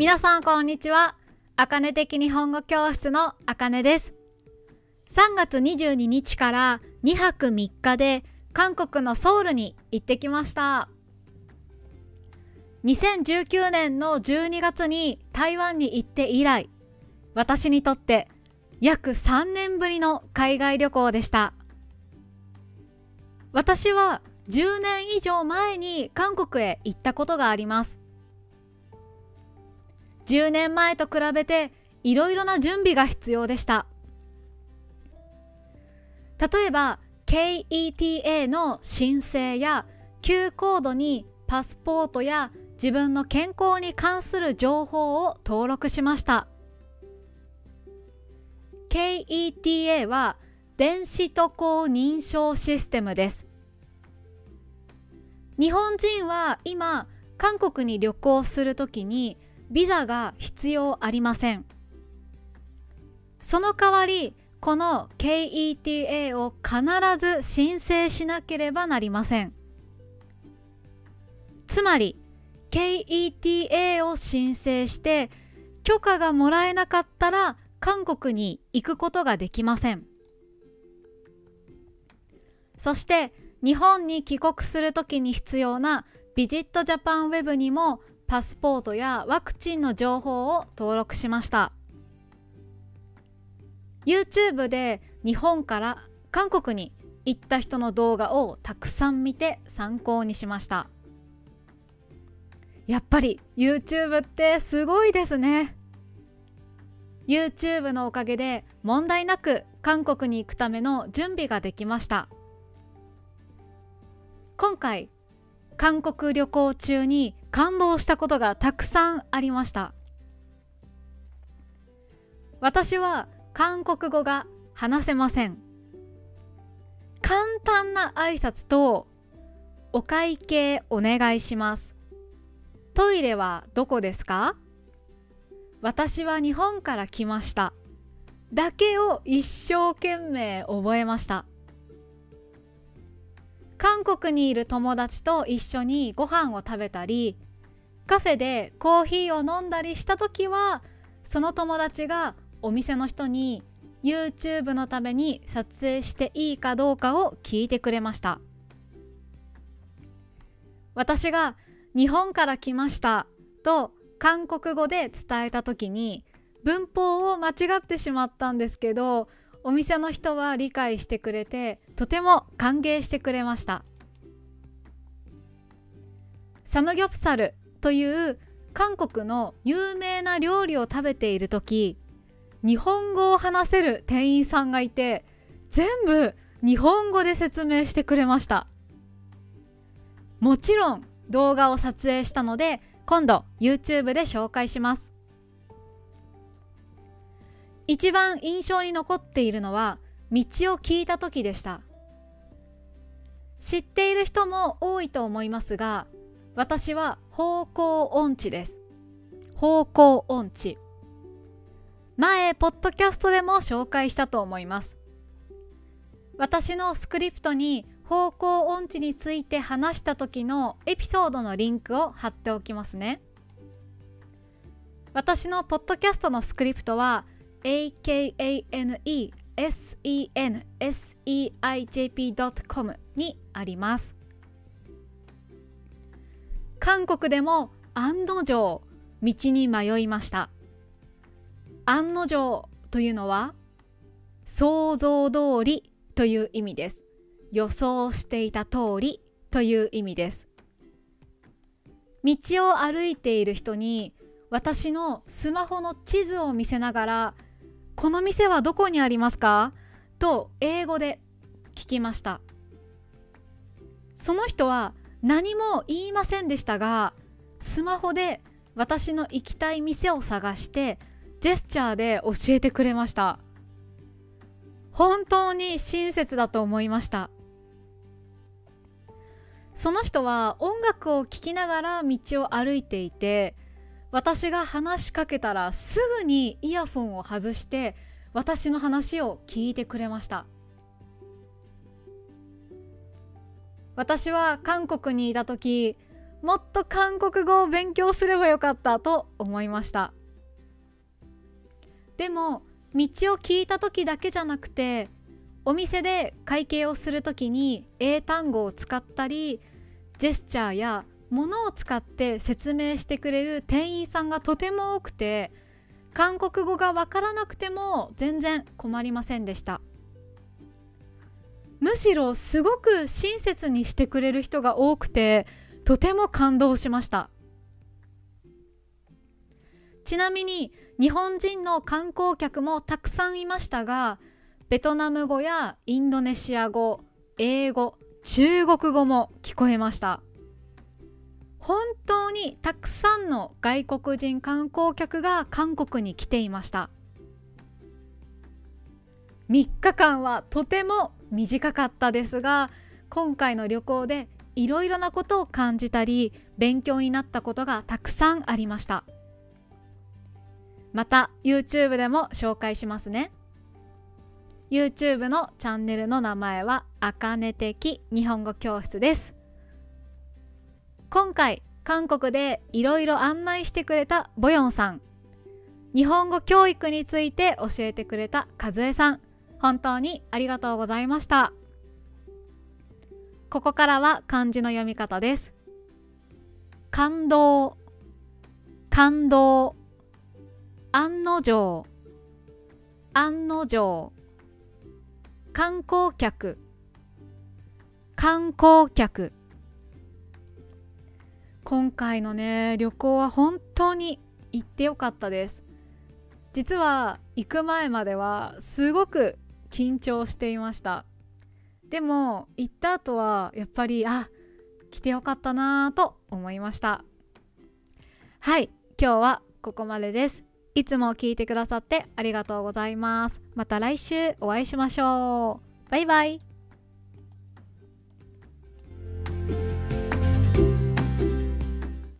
皆さんこんにちは。あかね的日本語教室のあかねです。3月22日から2泊3日で韓国のソウルに行ってきました。2019年の12月に台湾に行って以来、私にとって約3年ぶりの海外旅行でした。私は10年以上前に韓国へ行ったことがあります。10年前と比べていろいろな準備が必要でした。例えば KETA の申請や Q コードにパスポートや自分の健康に関する情報を登録しました。KETA は電子渡航認証システムです。日本人は今韓国に旅行するときにビザが必要ありません。その代わりこの KETA を必ず申請しなければなりません。つまり KETA を申請して許可がもらえなかったら韓国に行くことができません。そして日本に帰国するときに必要なビジットジャパンウェブにもパスポートやワクチンの情報を登録しました。YouTube で日本から韓国に行った人の動画をたくさん見て参考にしました。やっぱり YouTube ってすごいですね。YouTube のおかげで問題なく韓国に行くための準備ができました。今回韓国旅行中に感動したことがたくさんありました。私は韓国語が話せません。簡単な挨拶とお会計お願いします。トイレはどこですか？私は日本から来ました。だけを一生懸命覚えました。韓国にいる友達と一緒にご飯を食べたりカフェでコーヒーを飲んだりした時はその友達がお店の人に YouTube のために撮影していいかどうかを聞いてくれました。私が日本から来ましたと韓国語で伝えた時に文法を間違ってしまったんですけどお店の人は理解してくれてとても歓迎してくれました。サムギョプサルという韓国の有名な料理を食べている時日本語を話せる店員さんがいて全部日本語で説明してくれました。もちろん動画を撮影したので今度 YouTube で紹介します。一番印象に残っているのは道を聞いた時でした。知っている人も多いと思いますが私は方向音痴です。方向音痴。前ポッドキャストでも紹介したと思います。私のスクリプトに方向音痴について話した時のエピソードのリンクを貼っておきますね。私のポッドキャストのスクリプトは akanesenseijp.com にあります。韓国でも案の定道に迷いました。案の定というのは想像通りという意味です。予想していた通りという意味です。道を歩いている人に私のスマホの地図を見せながらこの店はどこにありますか？と英語で聞きました。その人は何も言いませんでしたがスマホで私の行きたい店を探してジェスチャーで教えてくれました。本当に親切だと思いました。その人は音楽を聴きながら道を歩いていて私が話しかけたらすぐにイヤフォンを外して私の話を聞いてくれました。私は韓国にいた時もっと韓国語を勉強すればよかったと思いました。でも道を聞いた時だけじゃなくてお店で会計をする時に英単語を使ったりジェスチャーや物を使って説明してくれる店員さんがとても多くて韓国語がわからなくても全然困りませんでした。むしろすごく親切にしてくれる人が多くてとても感動しました。ちなみに日本人の観光客もたくさんいましたがベトナム語やインドネシア語英語中国語も聞こえました。本当にたくさんの外国人観光客が韓国に来ていました。3日間はとても短かったですが今回の旅行でいろいろなことを感じたり勉強になったことがたくさんありました。また YouTube でも紹介しますね。YouTube のチャンネルの名前はあかね的日本語教室です。今回韓国でいろいろ案内してくれたボヨンさん。日本語教育について教えてくれた和江さん。本当にありがとうございました。ここからは漢字の読み方です。感動。感動。案の定。案の定。観光客。観光客。今回のね旅行は本当に行ってよかったです。実は行く前まではすごく緊張していました。でも行った後はやっぱりあ来てよかったなぁと思いました。はい今日はここまでです。いつも聞いてくださってありがとうございます。また来週お会いしましょう。バイバイ。